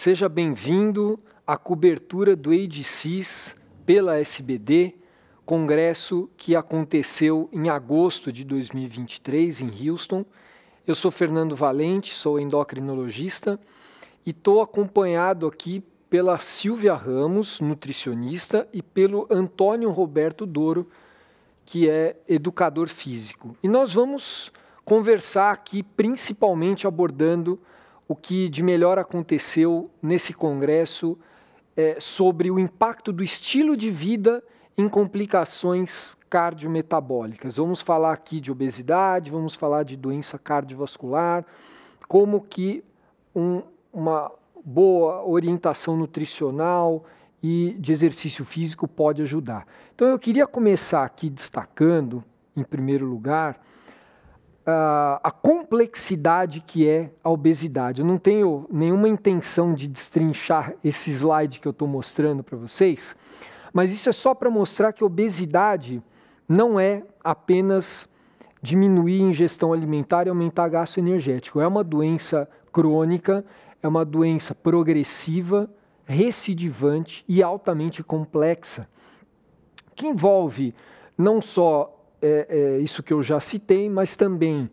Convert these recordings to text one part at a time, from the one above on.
Seja bem-vindo à cobertura do ADCIS pela SBD, congresso que aconteceu em agosto de 2023 em Houston. Eu sou Fernando Valente, sou endocrinologista e estou acompanhado aqui pela Silvia Ramos, nutricionista, e pelo Antônio Roberto Douro, que é educador físico. E nós vamos conversar aqui principalmente abordando o que de melhor aconteceu nesse congresso é, sobre o impacto do estilo de vida em complicações cardiometabólicas. Vamos falar aqui de obesidade, vamos falar de doença cardiovascular, como que um, uma boa orientação nutricional e de exercício físico pode ajudar. Então eu queria começar aqui destacando, em primeiro lugar, a complexidade que é a obesidade. Eu não tenho nenhuma intenção de destrinchar esse slide que eu estou mostrando para vocês, mas isso é só para mostrar que obesidade não é apenas diminuir a ingestão alimentar e aumentar gasto energético. É uma doença crônica, é uma doença progressiva, recidivante e altamente complexa, que envolve não só é, é, isso que eu já citei, mas também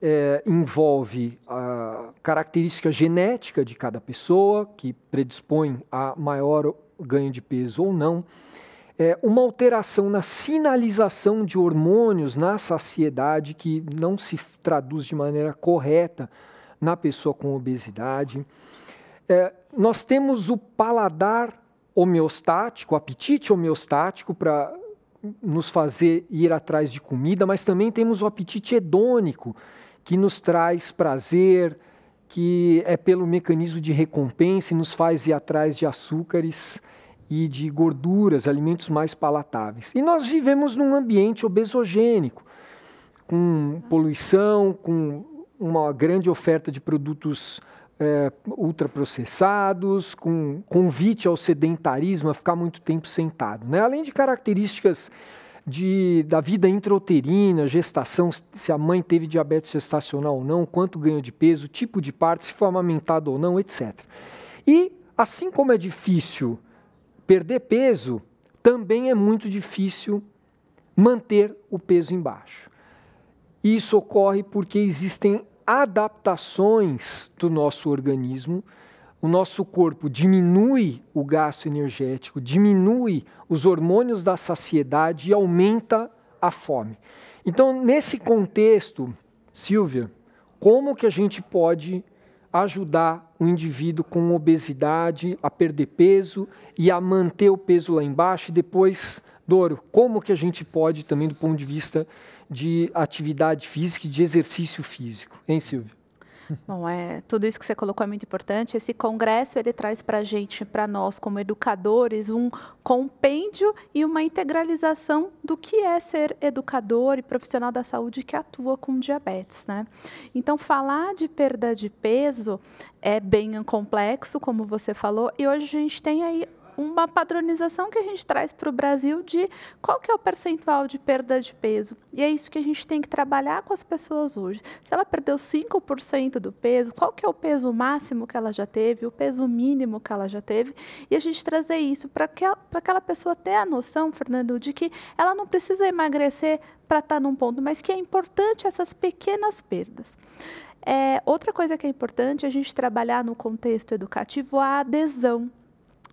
é, envolve a característica genética de cada pessoa, que predispõe a maior ganho de peso ou não, é, uma alteração na sinalização de hormônios na saciedade, que não se traduz de maneira correta na pessoa com obesidade. É, nós temos o paladar homeostático, o apetite homeostático para nos fazer ir atrás de comida, mas também temos o apetite hedônico, que nos traz prazer, que é pelo mecanismo de recompensa e nos faz ir atrás de açúcares e de gorduras, alimentos mais palatáveis. E nós vivemos num ambiente obesogênico, com poluição, com uma grande oferta de produtos é, ultraprocessados, com convite ao sedentarismo, a ficar muito tempo sentado. Né? Além de características de, da vida intrauterina, gestação, se a mãe teve diabetes gestacional ou não, quanto ganho de peso, tipo de parto, se foi amamentado ou não, etc. E, assim como é difícil perder peso, também é muito difícil manter o peso embaixo. Isso ocorre porque existem adaptações do nosso organismo. O nosso corpo diminui o gasto energético, diminui os hormônios da saciedade e aumenta a fome. Então, nesse contexto, Silvia, como que a gente pode ajudar o indivíduo com obesidade a perder peso e a manter o peso lá embaixo e depois, Doro, como que a gente pode também do ponto de vista de atividade física e de exercício físico. Hein, Silvio? Bom, é, tudo isso que você colocou é muito importante. Esse congresso ele traz para a gente, para nós como educadores, um compêndio e uma integralização do que é ser educador e profissional da saúde que atua com diabetes, né? Então, falar de perda de peso é bem complexo, como você falou, e hoje a gente tem aí uma padronização que a gente traz para o Brasil de qual que é o percentual de perda de peso. E é isso que a gente tem que trabalhar com as pessoas hoje. Se ela perdeu 5% do peso, qual que é o peso máximo que ela já teve, o peso mínimo que ela já teve, e a gente trazer isso para que, aquela pessoa ter a noção, Fernando, de que ela não precisa emagrecer para estar tá num ponto, mas que é importante essas pequenas perdas. É, outra coisa que é importante é a gente trabalhar no contexto educativo a adesão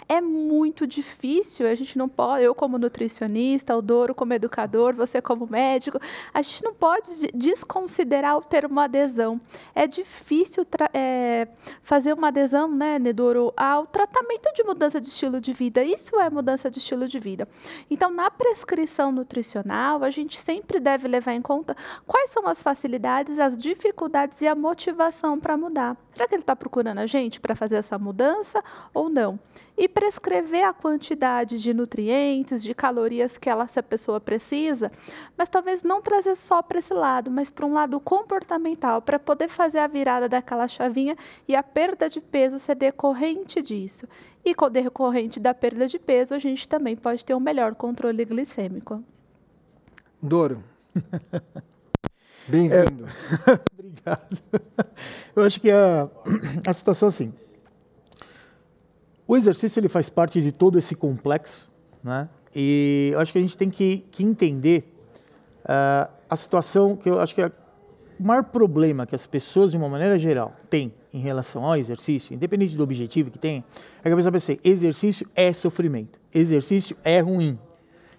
é muito difícil, a gente não pode, eu como nutricionista, o Doro como educador, você como médico, a gente não pode desconsiderar o termo adesão. É difícil é, fazer uma adesão, né, Nedoro, ao tratamento de mudança de estilo de vida. Isso é mudança de estilo de vida. Então, na prescrição nutricional, a gente sempre deve levar em conta quais são as facilidades, as dificuldades e a motivação para mudar. Será que ele está procurando a gente para fazer essa mudança ou não? E prescrever a quantidade de nutrientes, de calorias que ela, essa pessoa precisa, mas talvez não trazer só para esse lado, mas para um lado comportamental, para poder fazer a virada daquela chavinha e a perda de peso ser decorrente disso. E com decorrente da perda de peso, a gente também pode ter um melhor controle glicêmico. Doro. Bem-vindo. É, obrigado. Eu acho que a, a situação assim. O exercício ele faz parte de todo esse complexo, né? E eu acho que a gente tem que, que entender uh, a situação que eu acho que é o maior problema que as pessoas, de uma maneira geral, têm em relação ao exercício, independente do objetivo que tem, é que a pessoa pensa, exercício é sofrimento, exercício é ruim.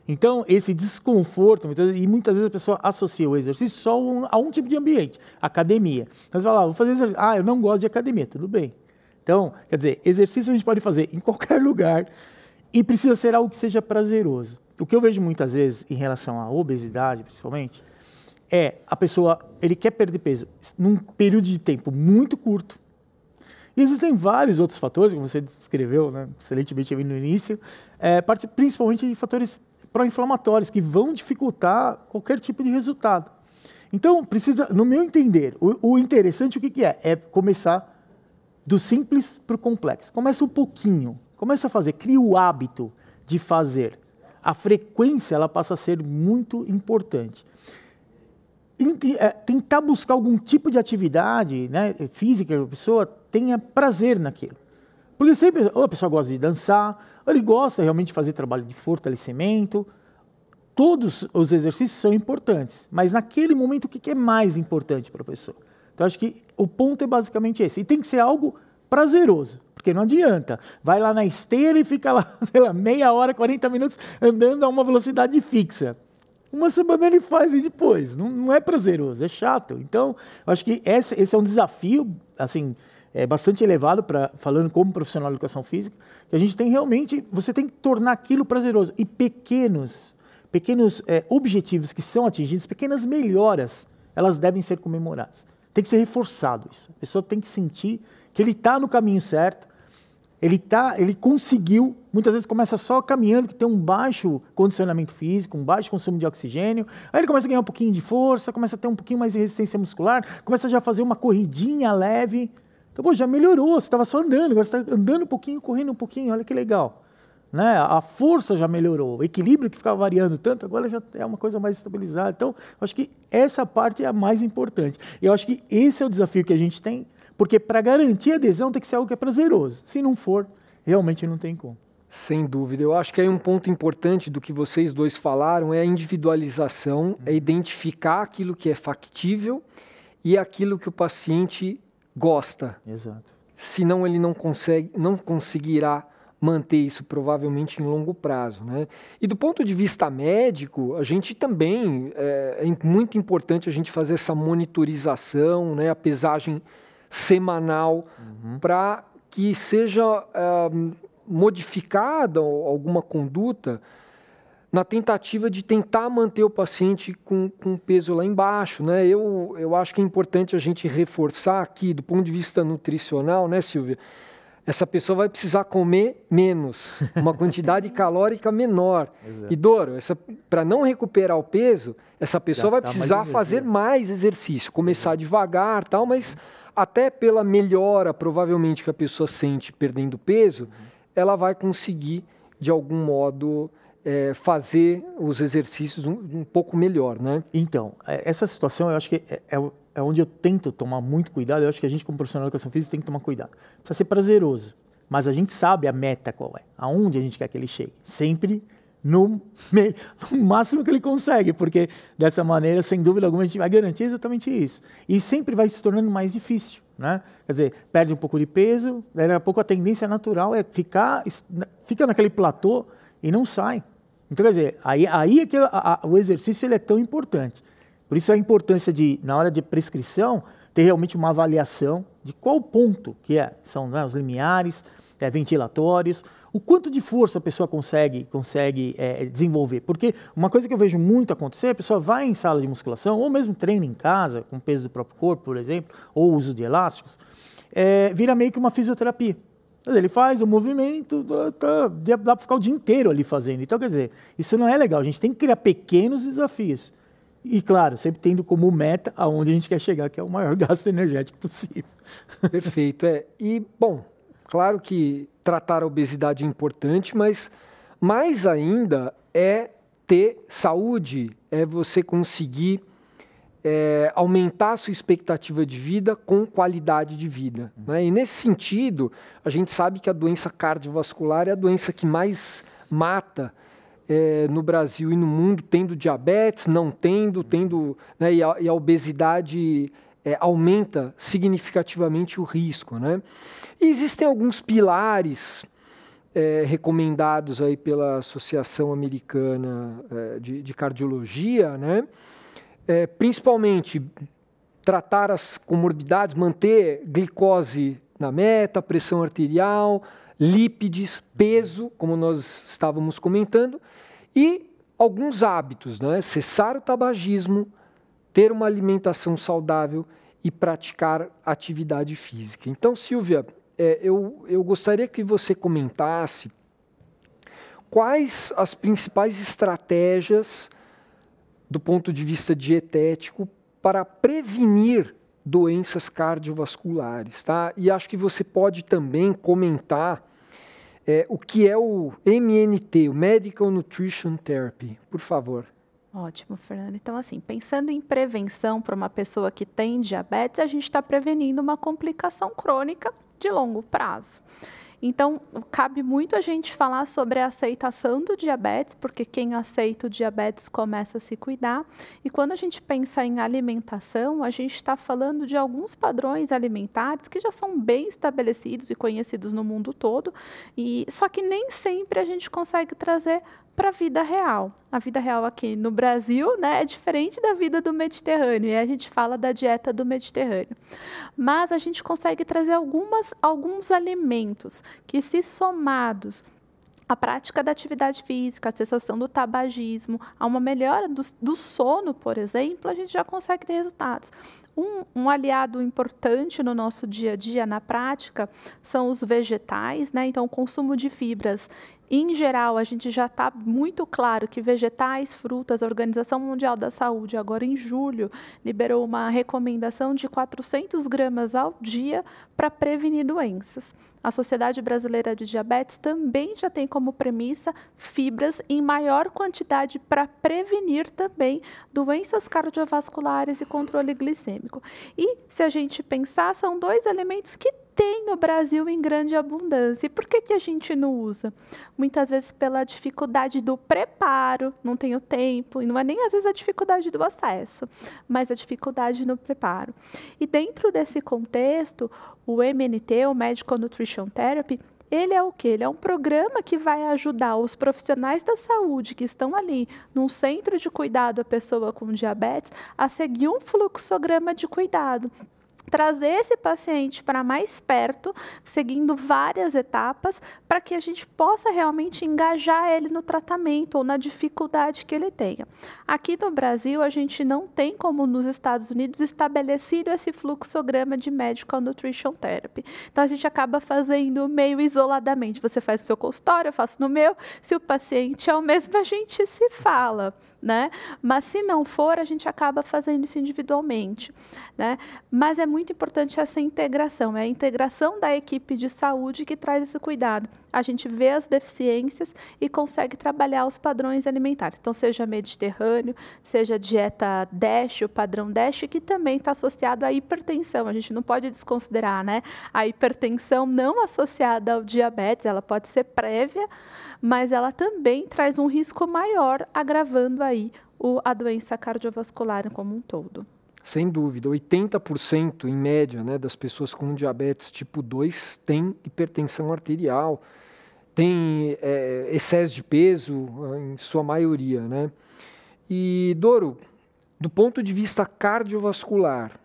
Então, esse desconforto, e muitas vezes a pessoa associa o exercício só a um tipo de ambiente, academia. Você fala, ah, vou fazer exercício. Ah, eu não gosto de academia, tudo bem. Então, quer dizer, exercício a gente pode fazer em qualquer lugar e precisa ser algo que seja prazeroso. O que eu vejo muitas vezes em relação à obesidade, principalmente, é a pessoa, ele quer perder peso num período de tempo muito curto. E existem vários outros fatores, como você descreveu né, excelentemente no início, é, principalmente de fatores pró-inflamatórios que vão dificultar qualquer tipo de resultado. Então, precisa, no meu entender, o, o interessante o que, que é? É começar do simples para o complexo. Começa um pouquinho, começa a fazer, cria o hábito de fazer. A frequência ela passa a ser muito importante. É, tentar buscar algum tipo de atividade né, física que a pessoa tenha prazer naquilo. Porque sempre, ou a pessoa gosta de dançar, ou ele gosta realmente de fazer trabalho de fortalecimento. Todos os exercícios são importantes, mas naquele momento o que é mais importante para a pessoa? Então acho que o ponto é basicamente esse. E tem que ser algo prazeroso, porque não adianta. Vai lá na esteira e fica lá, sei lá, meia hora, 40 minutos andando a uma velocidade fixa. Uma semana ele faz e depois. Não, não é prazeroso, é chato. Então, acho que esse, esse é um desafio, assim, é bastante elevado para falando como profissional de educação física, que a gente tem realmente, você tem que tornar aquilo prazeroso e pequenos, pequenos é, objetivos que são atingidos, pequenas melhoras, elas devem ser comemoradas. Tem que ser reforçado isso. A pessoa tem que sentir que ele está no caminho certo, ele tá, ele conseguiu, muitas vezes começa só caminhando, que tem um baixo condicionamento físico, um baixo consumo de oxigênio, aí ele começa a ganhar um pouquinho de força, começa a ter um pouquinho mais de resistência muscular, começa já a fazer uma corridinha leve. Então, pô, já melhorou, você estava só andando, agora você está andando um pouquinho, correndo um pouquinho, olha que legal. Né? A força já melhorou, o equilíbrio que ficava variando tanto, agora já é uma coisa mais estabilizada. Então, acho que essa parte é a mais importante. E eu acho que esse é o desafio que a gente tem, porque para garantir a adesão tem que ser algo que é prazeroso. Se não for, realmente não tem como. Sem dúvida. Eu acho que aí um ponto importante do que vocês dois falaram é a individualização, é identificar aquilo que é factível e aquilo que o paciente gosta. Exato. Senão ele não consegue, não conseguirá manter isso provavelmente em longo prazo. Né? E do ponto de vista médico, a gente também é, é muito importante a gente fazer essa monitorização, né, a pesagem semanal, uhum. para que seja é, modificada alguma conduta na tentativa de tentar manter o paciente com, com peso lá embaixo. Né? Eu, eu acho que é importante a gente reforçar aqui, do ponto de vista nutricional, né, Silvia? Essa pessoa vai precisar comer menos, uma quantidade calórica menor. Exato. E Doro, para não recuperar o peso, essa pessoa vai precisar mais fazer mais exercício, começar devagar, tal, mas até pela melhora provavelmente que a pessoa sente perdendo peso, uhum. ela vai conseguir de algum modo é, fazer os exercícios um, um, pouco melhor, né? Então, é, essa situação eu acho que é, é é onde eu tento tomar muito cuidado. Eu acho que a gente, como profissional de educação física, tem que tomar cuidado. Precisa ser prazeroso, mas a gente sabe a meta qual é, aonde a gente quer que ele chegue. Sempre no, no, máximo que ele consegue, porque dessa maneira, sem dúvida alguma, a gente vai garantir exatamente isso. E sempre vai se tornando mais difícil. Né? Quer dizer, perde um pouco de peso, daqui a pouco a tendência natural é ficar fica naquele platô e não sai. Então, quer dizer, aí, aí é que a, a, o exercício ele é tão importante. Por isso a importância de, na hora de prescrição, ter realmente uma avaliação de qual ponto que é. São né, os limiares, é, ventilatórios, o quanto de força a pessoa consegue, consegue é, desenvolver. Porque uma coisa que eu vejo muito acontecer, a pessoa vai em sala de musculação, ou mesmo treina em casa, com peso do próprio corpo, por exemplo, ou uso de elásticos, é, vira meio que uma fisioterapia. Ele faz o movimento, tá, dá para ficar o dia inteiro ali fazendo. Então, quer dizer, isso não é legal. A gente tem que criar pequenos desafios. E, claro, sempre tendo como meta aonde a gente quer chegar, que é o maior gasto energético possível. Perfeito. É. E, bom, claro que tratar a obesidade é importante, mas mais ainda é ter saúde, é você conseguir é, aumentar a sua expectativa de vida com qualidade de vida. Né? E nesse sentido, a gente sabe que a doença cardiovascular é a doença que mais mata é, no Brasil e no mundo, tendo diabetes, não tendo, tendo, né, e, a, e a obesidade é, aumenta significativamente o risco. Né? E existem alguns pilares é, recomendados aí pela Associação Americana é, de, de, Cardiologia, né? É, principalmente tratar as comorbidades, manter glicose na meta, pressão arterial, lípides, peso, como nós estávamos comentando, e alguns hábitos, né? cessar o tabagismo, ter uma alimentação saudável e praticar atividade física. Então, Silvia, é, eu, eu gostaria que você comentasse quais as principais estratégias do ponto de vista dietético para prevenir doenças cardiovasculares, tá? E acho que você pode também comentar é, o que é o MNT, o Medical Nutrition Therapy, por favor. Ótimo, Fernando. Então, assim, pensando em prevenção para uma pessoa que tem diabetes, a gente está prevenindo uma complicação crônica de longo prazo. Então, cabe muito a gente falar sobre a aceitação do diabetes, porque quem aceita o diabetes começa a se cuidar. E quando a gente pensa em alimentação, a gente está falando de alguns padrões alimentares que já são bem estabelecidos e conhecidos no mundo todo, e só que nem sempre a gente consegue trazer para a vida real. A vida real aqui no Brasil né, é diferente da vida do Mediterrâneo, e a gente fala da dieta do Mediterrâneo. Mas a gente consegue trazer algumas, alguns alimentos que, se somados a prática da atividade física, a cessação do tabagismo, a uma melhora do, do sono, por exemplo, a gente já consegue ter resultados. Um, um, aliado importante no nosso dia a dia, na prática, são os vegetais, né? Então, o consumo de fibras em geral, a gente já está muito claro que vegetais, frutas, a Organização Mundial da Saúde, agora em julho, liberou uma recomendação de 400 gramas ao dia para prevenir doenças. A Sociedade Brasileira de Diabetes também já tem como premissa fibras em maior quantidade para prevenir também doenças cardiovasculares e controle glicêmico. E se a gente pensar, são dois elementos que tem no Brasil em grande abundância. E por que, que a gente não usa? Muitas vezes pela dificuldade do preparo, não tenho tempo, e não é nem às vezes a dificuldade do acesso, mas a dificuldade no preparo. E dentro desse contexto, o MNT, o Medical Nutrition Therapy, ele é o que? Ele é um programa que vai ajudar os profissionais da saúde que estão ali num centro de cuidado à pessoa com diabetes a seguir um fluxograma de cuidado trazer esse paciente para mais perto, seguindo várias etapas, para que a gente possa realmente engajar ele no tratamento ou na dificuldade que ele tenha. Aqui no Brasil, a gente não tem, como nos Estados Unidos, estabelecido esse fluxograma de Medical Nutrition Therapy. Então, a gente acaba fazendo meio isoladamente. Você faz o seu consultório, eu faço no meu. Se o paciente é o mesmo, a gente se fala, né? Mas se não for, a gente acaba fazendo isso individualmente, né? Mas é muito importante essa integração, é a integração da equipe de saúde que traz esse cuidado. A gente vê as deficiências e consegue trabalhar os padrões alimentares. Então, seja Mediterrâneo, seja dieta DASH, o padrão DASH, que também está associado à hipertensão. A gente não pode desconsiderar, né? A hipertensão não associada ao diabetes, ela pode ser prévia, mas ela também traz um risco maior, agravando aí o, a doença cardiovascular como um todo. Sem dúvida, 80% em média né, das pessoas com diabetes tipo 2 têm hipertensão arterial, tem é, excesso de peso, em sua maioria. Né? E, Doro, do ponto de vista cardiovascular,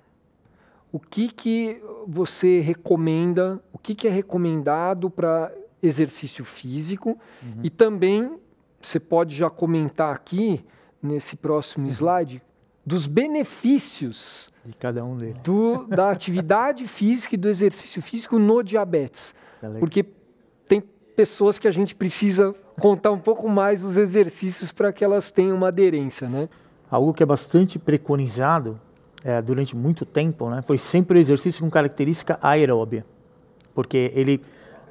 o que, que você recomenda, o que, que é recomendado para exercício físico uhum. e também você pode já comentar aqui nesse próximo uhum. slide dos benefícios de cada um deles. Do, da atividade física e do exercício físico no diabetes. Tá Porque tem pessoas que a gente precisa contar um pouco mais os exercícios para que elas tenham uma aderência, né? Algo que é bastante preconizado é, durante muito tempo, né, foi sempre o exercício com característica aeróbia, porque ele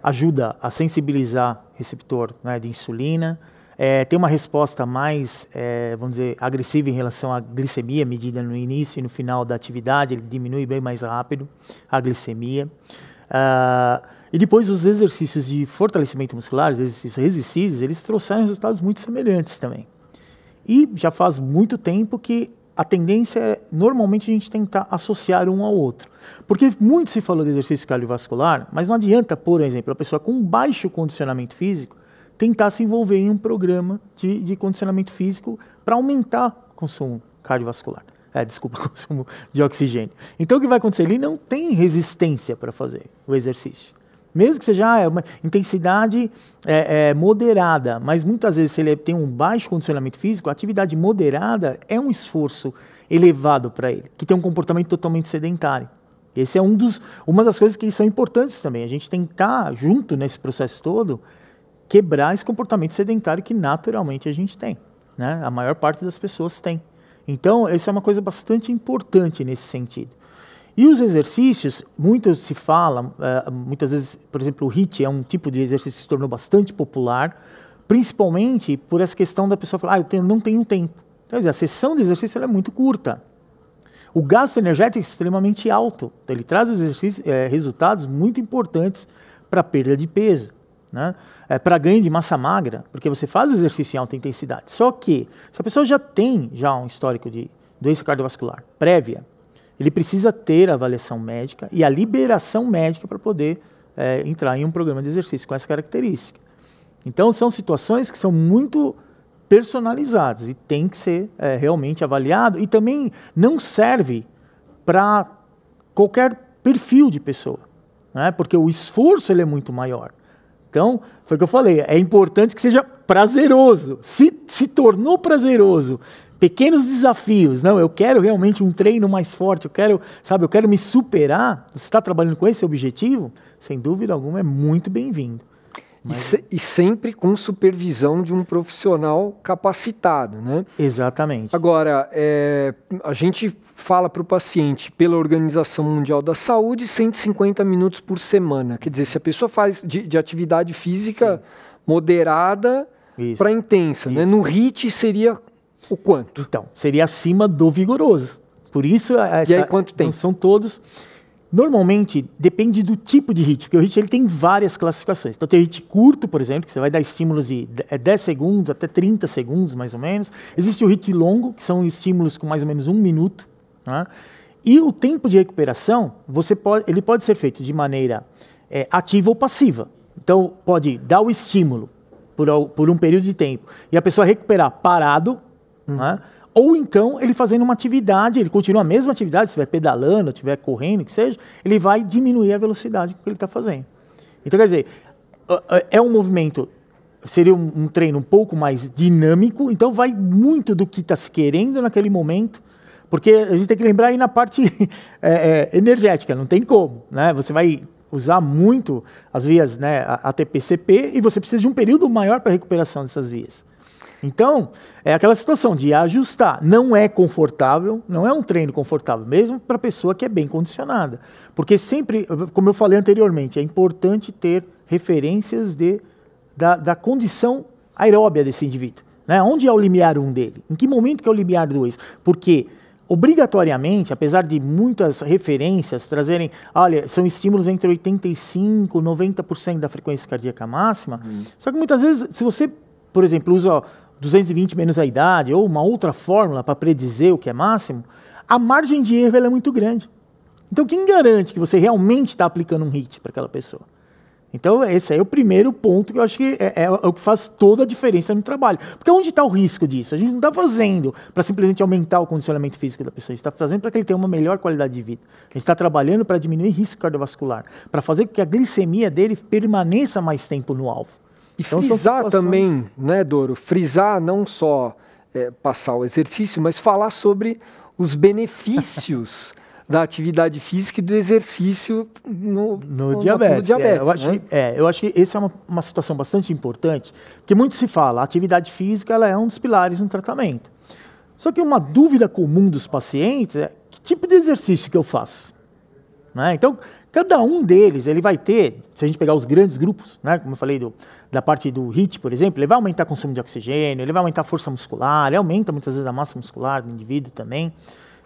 ajuda a sensibilizar receptor né, de insulina, é, tem uma resposta mais, é, vamos dizer, agressiva em relação à glicemia medida no início e no final da atividade, ele diminui bem mais rápido a glicemia. Uh, e depois os exercícios de fortalecimento muscular, os exercícios resistentes, eles trouxeram resultados muito semelhantes também. E já faz muito tempo que a tendência é, normalmente, a gente tentar associar um ao outro. Porque muito se falou de exercício cardiovascular, mas não adianta, por exemplo, a pessoa com baixo condicionamento físico tentar se envolver em um programa de, de condicionamento físico para aumentar o consumo cardiovascular. É, desculpa, consumo de oxigênio. Então, o que vai acontecer? Ele não tem resistência para fazer o exercício. Mesmo que seja ah, uma intensidade é, é, moderada, mas muitas vezes se ele tem um baixo condicionamento físico, a atividade moderada é um esforço elevado para ele, que tem um comportamento totalmente sedentário. Esse é um dos, uma das coisas que são importantes também. A gente tentar, junto nesse processo todo, quebrar esse comportamento sedentário que naturalmente a gente tem. Né? A maior parte das pessoas tem. Então, isso é uma coisa bastante importante nesse sentido. E os exercícios, muito se fala, uh, muitas vezes, por exemplo, o HIIT é um tipo de exercício que se tornou bastante popular, principalmente por essa questão da pessoa falar, ah, eu tenho, não tenho tempo. Quer dizer, a sessão de exercício é muito curta. O gasto energético é extremamente alto. Então, ele traz é, resultados muito importantes para a perda de peso, né? é, para ganho de massa magra, porque você faz exercício em alta intensidade. Só que, se a pessoa já tem já um histórico de doença cardiovascular prévia, ele precisa ter a avaliação médica e a liberação médica para poder é, entrar em um programa de exercício com essa característica. Então, são situações que são muito personalizadas e tem que ser é, realmente avaliado e também não serve para qualquer perfil de pessoa, né? porque o esforço ele é muito maior. Então, foi o que eu falei, é importante que seja prazeroso. Se se tornou prazeroso pequenos desafios. Não, eu quero realmente um treino mais forte, eu quero, sabe, eu quero me superar. Você está trabalhando com esse objetivo? Sem dúvida alguma, é muito bem-vindo. Mas... E, se, e, sempre com supervisão de um profissional capacitado, né? Exatamente. Agora, é, a gente fala para o paciente, pela Organização Mundial da Saúde, 150 minutos por semana. Quer dizer, se a pessoa faz de, de atividade física Sim. moderada para intensa, né? No HIIT seria o quanto? Então, seria acima do vigoroso. Por isso, essa, e aí quanto tem? são todos. Normalmente, depende do tipo de HIT, porque o HIT ele tem várias classificações. Então, tem HIT curto, por exemplo, que você vai dar estímulos de 10 é segundos até 30 segundos, mais ou menos. Existe o HIT longo, que são estímulos com mais ou menos um minuto. Né? E o tempo de recuperação, você pode, ele pode ser feito de maneira é, ativa ou passiva. Então, pode dar o estímulo por, por um período de tempo e a pessoa recuperar parado, Uhum. Né? Ou então ele fazendo uma atividade, ele continua a mesma atividade, se estiver pedalando, estiver correndo, que seja, ele vai diminuir a velocidade que ele está fazendo. Então, quer dizer, é um movimento, seria um, um treino um pouco mais dinâmico, então vai muito do que está se querendo naquele momento, porque a gente tem que lembrar aí na parte é, é, energética, não tem como, né? Você vai usar muito as vias né, ATP-CP e você precisa de um período maior para recuperação dessas vias. Então, é aquela situação de ajustar. Não é confortável, não é um treino confortável, mesmo para a pessoa que é bem condicionada. Porque sempre, como eu falei anteriormente, é importante ter referências de, da, da condição aeróbia desse indivíduo. Né? Onde é o limiar 1 dele? Em que momento que é o limiar 2? Porque obrigatoriamente, apesar de muitas referências trazerem, olha, são estímulos entre 85 e 90% da frequência cardíaca máxima, hum. só que muitas vezes, se você, por exemplo, usa 220 menos a idade, ou uma outra fórmula para predizer o que é máximo, a margem de erro é muito grande. Então, quem garante que você realmente está aplicando um HIT para aquela pessoa? Então, esse é o primeiro ponto que eu acho que é, é, é o que faz toda a diferença no trabalho. Porque onde está o risco disso? A gente não está fazendo para simplesmente aumentar o condicionamento físico da pessoa, a gente está fazendo para que ele tenha uma melhor qualidade de vida. A gente está trabalhando para diminuir risco cardiovascular, para fazer com que a glicemia dele permaneça mais tempo no alvo. E então, frisar também, né, Doro? Frisar não só é, passar o exercício, mas falar sobre os benefícios da atividade física e do exercício no, no, no diabetes. No diabetes é, eu, acho né? que, é, eu acho que essa é uma, uma situação bastante importante, porque muito se fala, a atividade física ela é um dos pilares no tratamento. Só que uma dúvida comum dos pacientes é que tipo de exercício que eu faço? Né? Então, Cada um deles, ele vai ter, se a gente pegar os grandes grupos, né, como eu falei do, da parte do HIT, por exemplo, ele vai aumentar o consumo de oxigênio, ele vai aumentar a força muscular, ele aumenta muitas vezes a massa muscular do indivíduo também.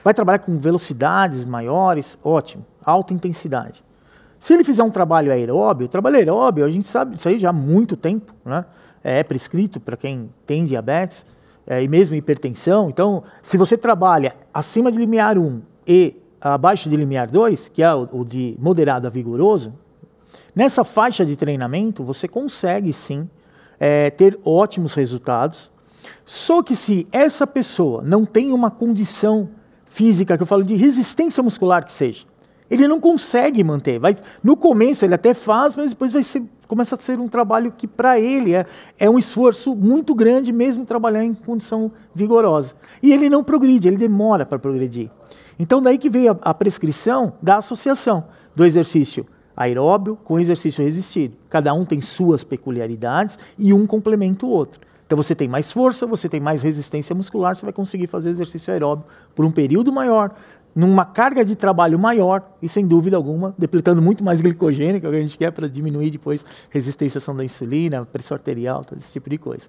Vai trabalhar com velocidades maiores, ótimo, alta intensidade. Se ele fizer um trabalho aeróbio, trabalho aeróbio, a gente sabe disso aí já há muito tempo, né? é prescrito para quem tem diabetes é, e mesmo hipertensão. Então, se você trabalha acima de limiar 1 e abaixo de limiar 2, que é o, o de moderado a vigoroso, nessa faixa de treinamento você consegue sim é, ter ótimos resultados. Só que se essa pessoa não tem uma condição física, que eu falo de resistência muscular que seja, ele não consegue manter. Vai, no começo ele até faz, mas depois vai ser, começa a ser um trabalho que para ele é, é um esforço muito grande mesmo trabalhar em condição vigorosa. E ele não progride, ele demora para progredir. Então, daí que veio a, a prescrição da associação do exercício aeróbio com exercício resistido. Cada um tem suas peculiaridades e um complementa o outro. Então você tem mais força, você tem mais resistência muscular, você vai conseguir fazer exercício aeróbio por um período maior, numa carga de trabalho maior e, sem dúvida alguma, depletando muito mais glicogênio, que a gente quer para diminuir depois resistência da insulina, pressão arterial, todo esse tipo de coisa.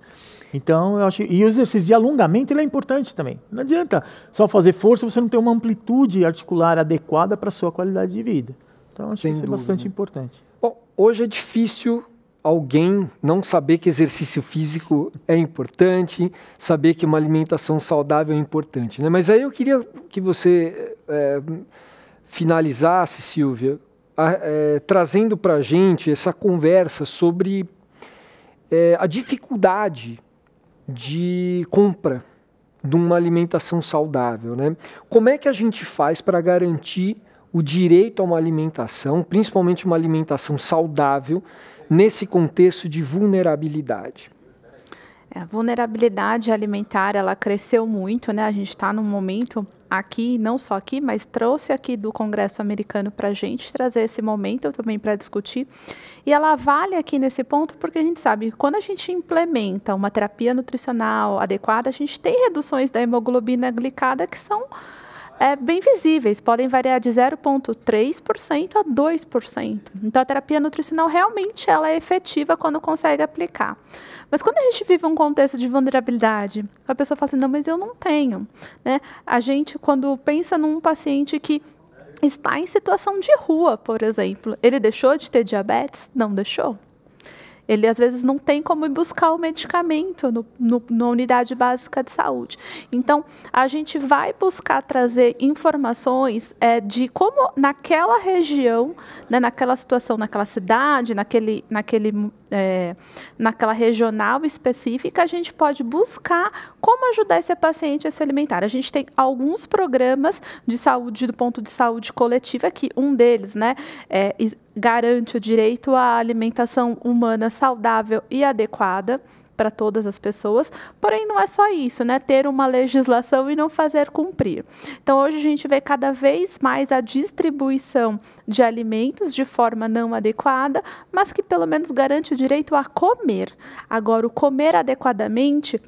Então, eu acho. E o exercício de alongamento ele é importante também. Não adianta só fazer força você não tem uma amplitude articular adequada para sua qualidade de vida. Então, acho Sem que isso é bastante importante. Bom, hoje é difícil alguém não saber que exercício físico é importante, saber que uma alimentação saudável é importante. Né? Mas aí eu queria que você é, finalizasse, Silvia, a, é, trazendo para a gente essa conversa sobre é, a dificuldade de compra de uma alimentação saudável. Né? Como é que a gente faz para garantir o direito a uma alimentação, principalmente uma alimentação saudável, nesse contexto de vulnerabilidade? É, a vulnerabilidade alimentar ela cresceu muito, né? A gente está num momento aqui, não só aqui, mas trouxe aqui do Congresso americano para a gente trazer esse momento também para discutir. E ela vale aqui nesse ponto porque a gente sabe que quando a gente implementa uma terapia nutricional adequada, a gente tem reduções da hemoglobina glicada que são é, bem visíveis, podem variar de 0,3% a 2%. Então, a terapia nutricional realmente ela é efetiva quando consegue aplicar. Mas quando a gente vive um contexto de vulnerabilidade, a pessoa fala assim, não, mas eu não tenho. Né? A gente, quando pensa num paciente que está em situação de rua, por exemplo, ele deixou de ter diabetes? Não deixou. Ele às vezes não tem como ir buscar o medicamento no, no, na unidade básica de saúde. Então, a gente vai buscar trazer informações é, de como naquela região, né, naquela situação, naquela cidade, naquele, naquele, é, naquela regional específica, a gente pode buscar como ajudar esse paciente a se alimentar. A gente tem alguns programas de saúde, do ponto de saúde coletiva, que um deles, né, é, garante o direito à alimentação humana saudável e adequada para todas as pessoas, porém não é só isso, né? Ter uma legislação e não fazer cumprir. Então hoje a gente vê cada vez mais a distribuição de alimentos de forma não adequada, mas que pelo menos garante o direito a comer. Agora o comer adequadamente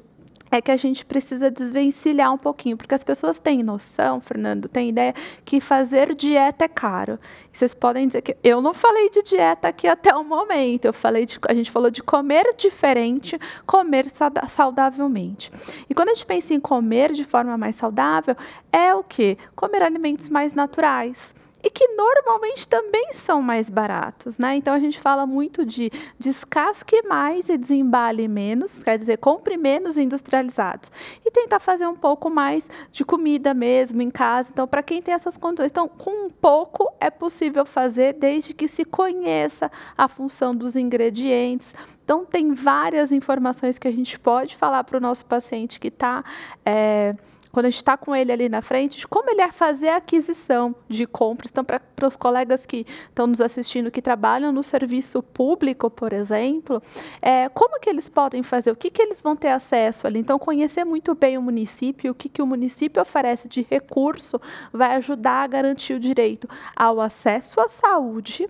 é que a gente precisa desvencilhar um pouquinho, porque as pessoas têm noção, Fernando, têm ideia que fazer dieta é caro. Vocês podem dizer que eu não falei de dieta aqui até o momento. Eu falei de, a gente falou de comer diferente, comer saudavelmente. E quando a gente pensa em comer de forma mais saudável, é o que? Comer alimentos mais naturais e que normalmente também são mais baratos, né? Então a gente fala muito de descasque mais e desembale menos, quer dizer, compre menos industrializados e tentar fazer um pouco mais de comida mesmo em casa. Então, para quem tem essas condições, então com um pouco é possível fazer desde que se conheça a função dos ingredientes, então, tem várias informações que a gente pode falar para o nosso paciente que está é, quando a gente está com ele ali na frente, como ele é fazer a aquisição de compras. Então, para os colegas que estão nos assistindo, que trabalham no serviço público, por exemplo, é, como que eles podem fazer? O que, que eles vão ter acesso ali? Então, conhecer muito bem o município, o que, que o município oferece de recurso, vai ajudar a garantir o direito ao acesso à saúde,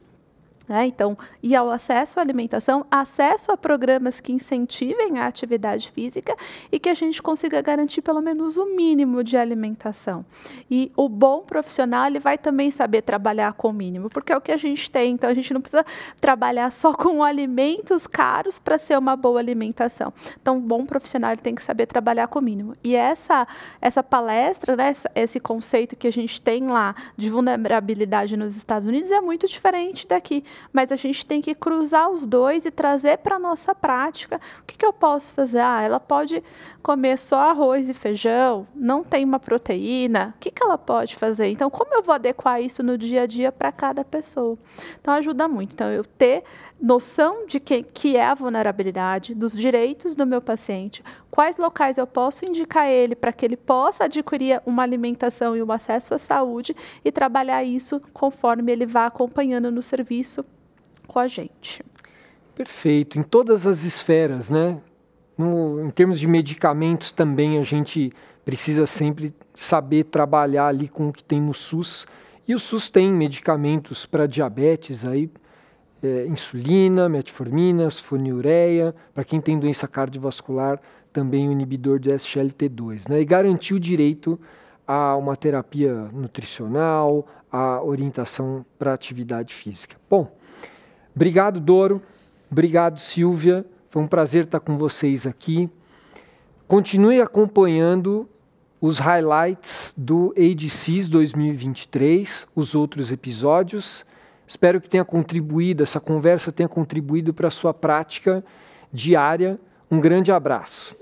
Né? Então, e ao acesso à alimentação, acesso a programas que incentivem a atividade física e que a gente consiga garantir pelo menos o mínimo de alimentação. E o bom profissional ele vai também saber trabalhar com o mínimo, porque é o que a gente tem. Então, a gente não precisa trabalhar só com alimentos caros para ser uma boa alimentação. Então, um bom profissional tem que saber trabalhar com o mínimo. E essa, essa palestra, né, esse conceito que a gente tem lá de vulnerabilidade nos Estados Unidos é muito diferente daqui mas a gente tem que cruzar os dois e trazer para a nossa prática. O que, que eu posso fazer? Ah, ela pode comer só arroz e feijão, não tem uma proteína. O que, que ela pode fazer? Então, como eu vou adequar isso no dia a dia para cada pessoa? Então, ajuda muito. Então, eu ter noção de que, que é a vulnerabilidade, dos direitos do meu paciente, quais locais eu posso indicar ele para que ele possa adquirir uma alimentação e um acesso à saúde e trabalhar isso conforme ele vá acompanhando no serviço com a gente. Perfeito, em todas as esferas, né? No, em termos de medicamentos também a gente precisa sempre saber trabalhar ali com o que tem no SUS. E o SUS tem medicamentos para diabetes aí, é, insulina, metformina, sulfonilureia, para quem tem doença cardiovascular, também o inibidor de SGLT2, né? E garantir o direito a uma terapia nutricional, a orientação para atividade física. Bom, obrigado Doro, obrigado Silvia, foi um prazer estar com vocês aqui. Continue acompanhando os highlights do ADCs 2023, os outros episódios. Espero que tenha contribuído, essa conversa tenha contribuído para a sua prática diária. Um grande abraço.